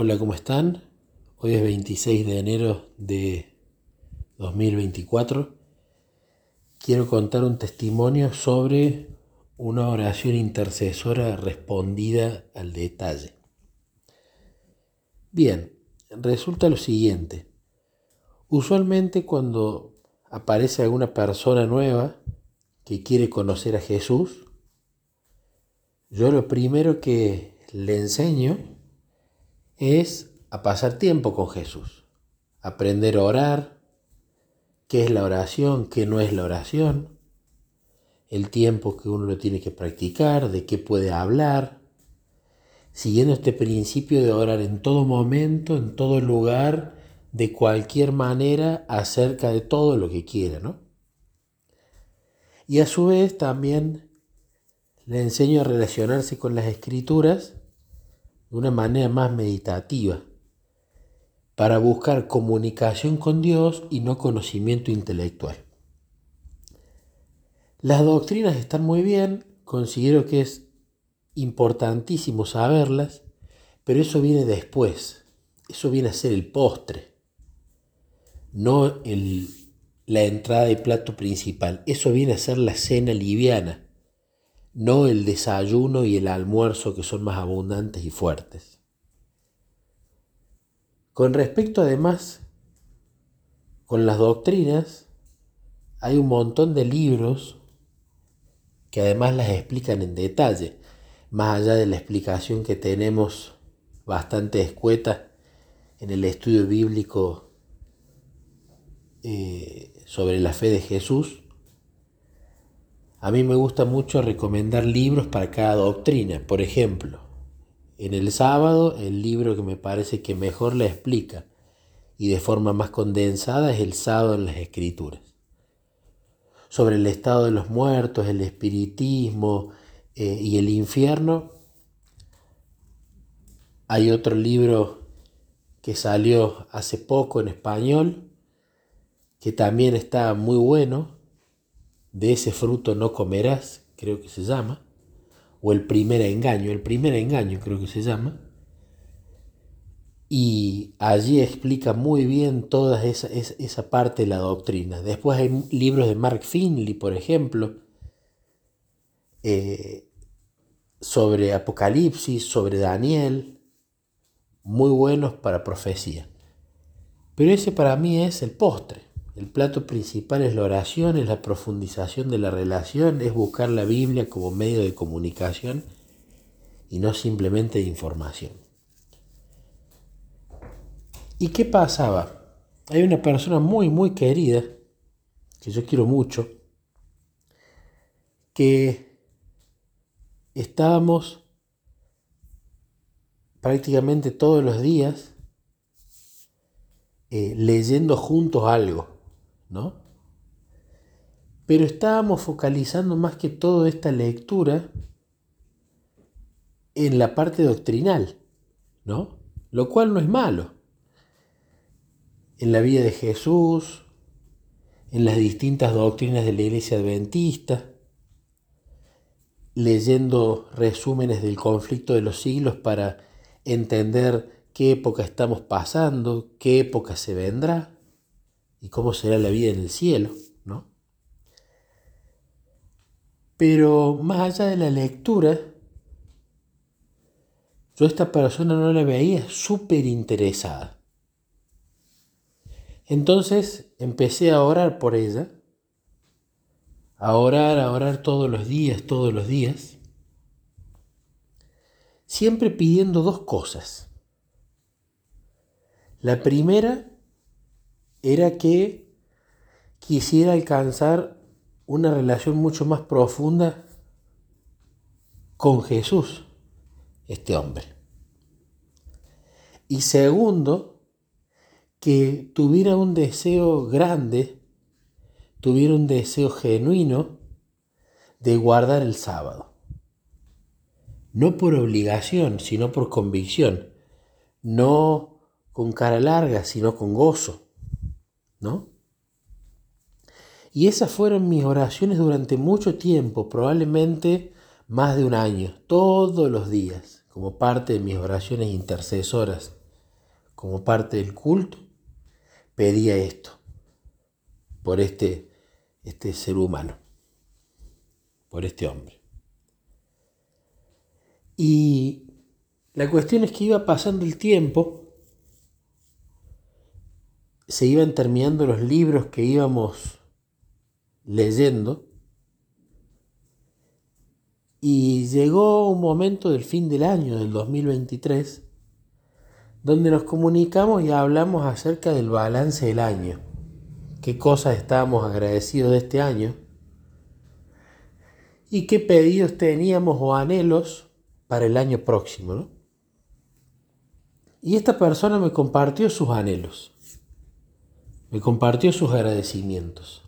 Hola, ¿cómo están? Hoy es 26 de enero de 2024. Quiero contar un testimonio sobre una oración intercesora respondida al detalle. Bien, resulta lo siguiente. Usualmente cuando aparece alguna persona nueva que quiere conocer a Jesús, yo lo primero que le enseño es a pasar tiempo con Jesús, aprender a orar, qué es la oración, qué no es la oración, el tiempo que uno lo tiene que practicar, de qué puede hablar, siguiendo este principio de orar en todo momento, en todo lugar, de cualquier manera, acerca de todo lo que quiera, ¿no? Y a su vez también le enseño a relacionarse con las escrituras de una manera más meditativa, para buscar comunicación con Dios y no conocimiento intelectual. Las doctrinas están muy bien, considero que es importantísimo saberlas, pero eso viene después, eso viene a ser el postre, no el, la entrada y plato principal, eso viene a ser la cena liviana no el desayuno y el almuerzo que son más abundantes y fuertes. Con respecto además, con las doctrinas, hay un montón de libros que además las explican en detalle, más allá de la explicación que tenemos bastante escueta en el estudio bíblico eh, sobre la fe de Jesús, a mí me gusta mucho recomendar libros para cada doctrina. Por ejemplo, en el sábado el libro que me parece que mejor la explica y de forma más condensada es el sábado en las escrituras. Sobre el estado de los muertos, el espiritismo eh, y el infierno, hay otro libro que salió hace poco en español, que también está muy bueno, de ese fruto no comerás, creo que se llama, o el primer engaño, el primer engaño creo que se llama, y allí explica muy bien toda esa, esa, parte de la doctrina. Después hay libros de Mark Finley, por ejemplo, eh, sobre Apocalipsis, sobre Daniel, muy buenos para profecía. Pero ese para mí es el postre. El plato principal es la oración, es la profundización de la relación, es buscar la Biblia como medio de comunicación y no simplemente de información. ¿Y qué pasaba? Hay una persona muy, muy querida, que yo quiero mucho, que estábamos prácticamente todos los días eh, leyendo juntos algo. ¿No? Pero estábamos focalizando más que todo esta lectura en la parte doctrinal, ¿no? Lo cual no es malo. En la vida de Jesús, en las distintas doctrinas de la iglesia adventista, leyendo resúmenes del conflicto de los siglos para entender qué época estamos pasando, qué época se vendrá y cómo será la vida en el cielo, ¿no? Pero más allá de la lectura, yo a esta persona no la veía súper interesada. Entonces empecé a orar por ella, a orar, a orar todos los días, todos los días, siempre pidiendo dos cosas. La primera era que quisiera alcanzar una relación mucho más profunda con Jesús, este hombre. Y segundo, que tuviera un deseo grande, tuviera un deseo genuino de guardar el sábado. No por obligación, sino por convicción. No con cara larga, sino con gozo. ¿No? Y esas fueron mis oraciones durante mucho tiempo, probablemente más de un año, todos los días, como parte de mis oraciones intercesoras como parte del culto, pedía esto por este, este ser humano, por este hombre. Y la cuestión es que iba pasando el tiempo, se iban terminando los libros que íbamos leyendo, y llegó un momento del fin del año, del 2023, donde nos comunicamos y hablamos acerca del balance del año. Qué cosas estábamos agradecidos de este año y qué pedidos teníamos o anhelos para el año próximo. Y esta persona me compartió sus anhelos, me compartió sus agradecimientos.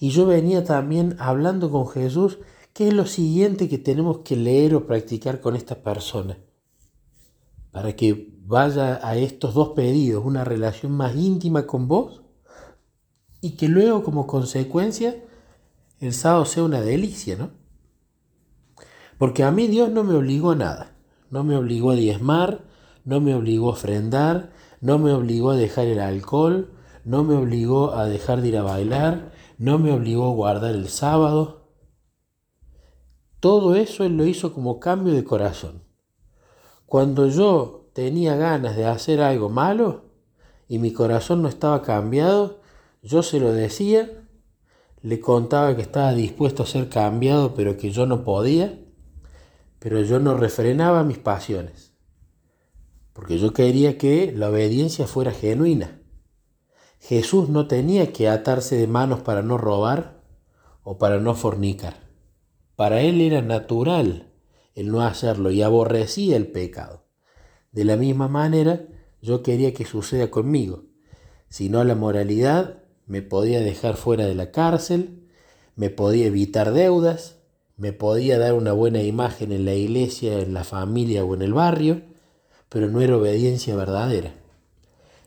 Y yo venía también hablando con Jesús ¿Qué es lo siguiente que tenemos que leer o practicar con esta persona? Para que vaya a estos dos pedidos, una relación más íntima con vos y que luego como consecuencia el sábado sea una delicia, ¿no? Porque a mí Dios no me obligó a nada. No me obligó a diezmar, no me obligó a ofrendar, no me obligó a dejar el alcohol, no me obligó a dejar de ir a bailar, no me obligó a guardar el sábado, todo eso Él lo hizo como cambio de corazón. Cuando yo tenía ganas de hacer algo malo y mi corazón no estaba cambiado, yo se lo decía, le contaba que estaba dispuesto a ser cambiado, pero que yo no podía, pero yo no refrenaba mis pasiones, porque yo quería que la obediencia fuera genuina. Jesús no tenía que atarse de manos para no robar o para no fornicar. Para él era natural el no hacerlo y aborrecía el pecado. De la misma manera, yo quería que suceda conmigo. Si no la moralidad, me podía dejar fuera de la cárcel, me podía evitar deudas, me podía dar una buena imagen en la iglesia, en la familia o en el barrio, pero no era obediencia verdadera.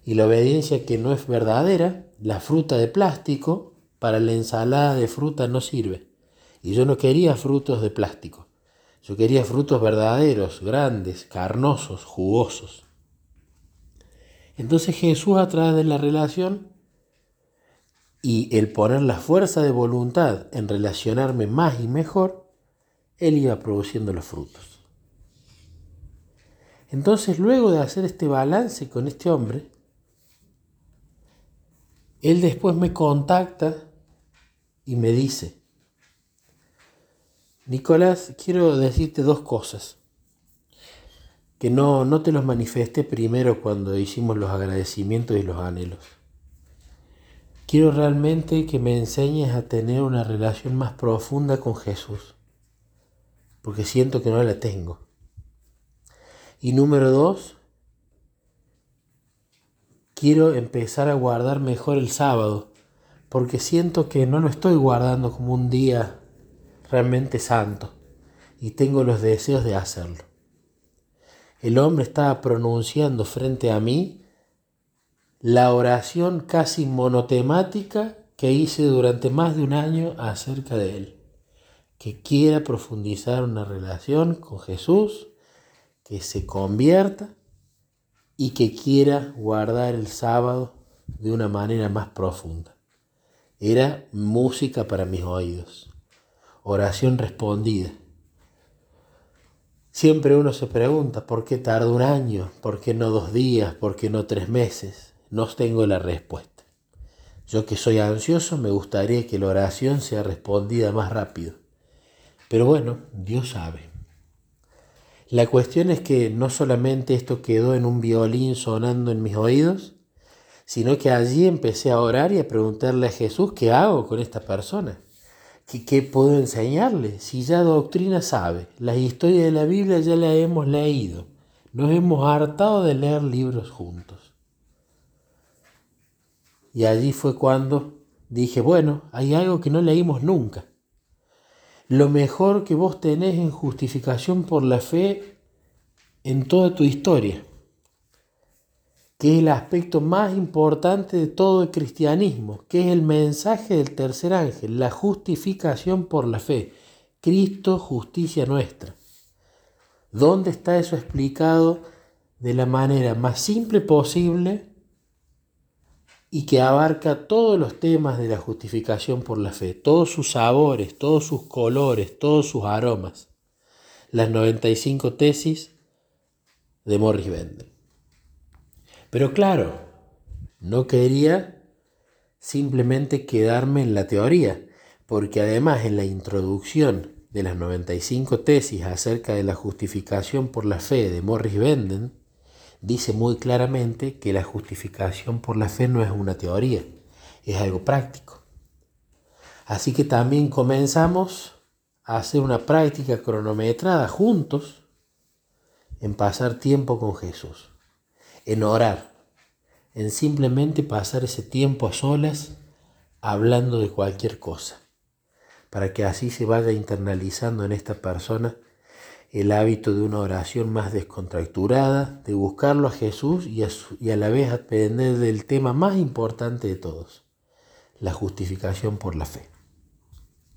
Y la obediencia que no es verdadera, la fruta de plástico, para la ensalada de fruta no sirve. Y yo no quería frutos de plástico. Yo quería frutos verdaderos, grandes, carnosos, jugosos. Entonces Jesús a través de la relación y el poner la fuerza de voluntad en relacionarme más y mejor, Él iba produciendo los frutos. Entonces luego de hacer este balance con este hombre, Él después me contacta y me dice, Nicolás, quiero decirte dos cosas que no, no te los manifesté primero cuando hicimos los agradecimientos y los anhelos. Quiero realmente que me enseñes a tener una relación más profunda con Jesús, porque siento que no la tengo. Y número dos, quiero empezar a guardar mejor el sábado, porque siento que no lo estoy guardando como un día realmente santo y tengo los deseos de hacerlo. El hombre estaba pronunciando frente a mí la oración casi monotemática que hice durante más de un año acerca de él. Que quiera profundizar una relación con Jesús, que se convierta y que quiera guardar el sábado de una manera más profunda. Era música para mis oídos oración respondida. Siempre uno se pregunta, ¿por qué tarda un año? ¿Por qué no dos días? ¿Por qué no tres meses? No tengo la respuesta. Yo que soy ansioso me gustaría que la oración sea respondida más rápido. Pero bueno, Dios sabe. La cuestión es que no solamente esto quedó en un violín sonando en mis oídos, sino que allí empecé a orar y a preguntarle a Jesús, ¿qué hago con esta persona? ¿Qué, puedo enseñarle? Si ya doctrina sabe, las historias de la Biblia ya la hemos leído, nos hemos hartado de leer libros juntos. Y allí fue cuando dije, bueno, hay algo que no leímos nunca. Lo mejor que vos tenés en justificación por la fe en toda tu historia que es el aspecto más importante de todo el cristianismo, que es el mensaje del tercer ángel, la justificación por la fe. Cristo, justicia nuestra. ¿Dónde está eso explicado de la manera más simple posible y que abarca todos los temas de la justificación por la fe, todos sus sabores, todos sus colores, todos sus aromas. Las 95 tesis de Morris Bender. Pero claro, no quería simplemente quedarme en la teoría, porque además en la introducción de las 95 tesis acerca de la justificación por la fe de Morris Benden, dice muy claramente que la justificación por la fe no es una teoría, es algo práctico. Así que también comenzamos a hacer una práctica cronometrada juntos en pasar tiempo con Jesús, en orar, en simplemente pasar ese tiempo a solas hablando de cualquier cosa, para que así se vaya internalizando en esta persona el hábito de una oración más descontracturada, de buscarlo a Jesús y a, la vez aprender del tema más importante de todos, la justificación por la fe.